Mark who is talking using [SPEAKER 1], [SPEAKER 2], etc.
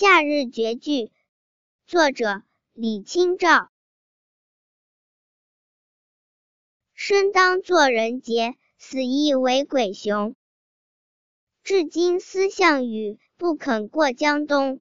[SPEAKER 1] 夏日绝句作者李清照。生当作人杰死亦为鬼雄。至今思项羽不肯过江东。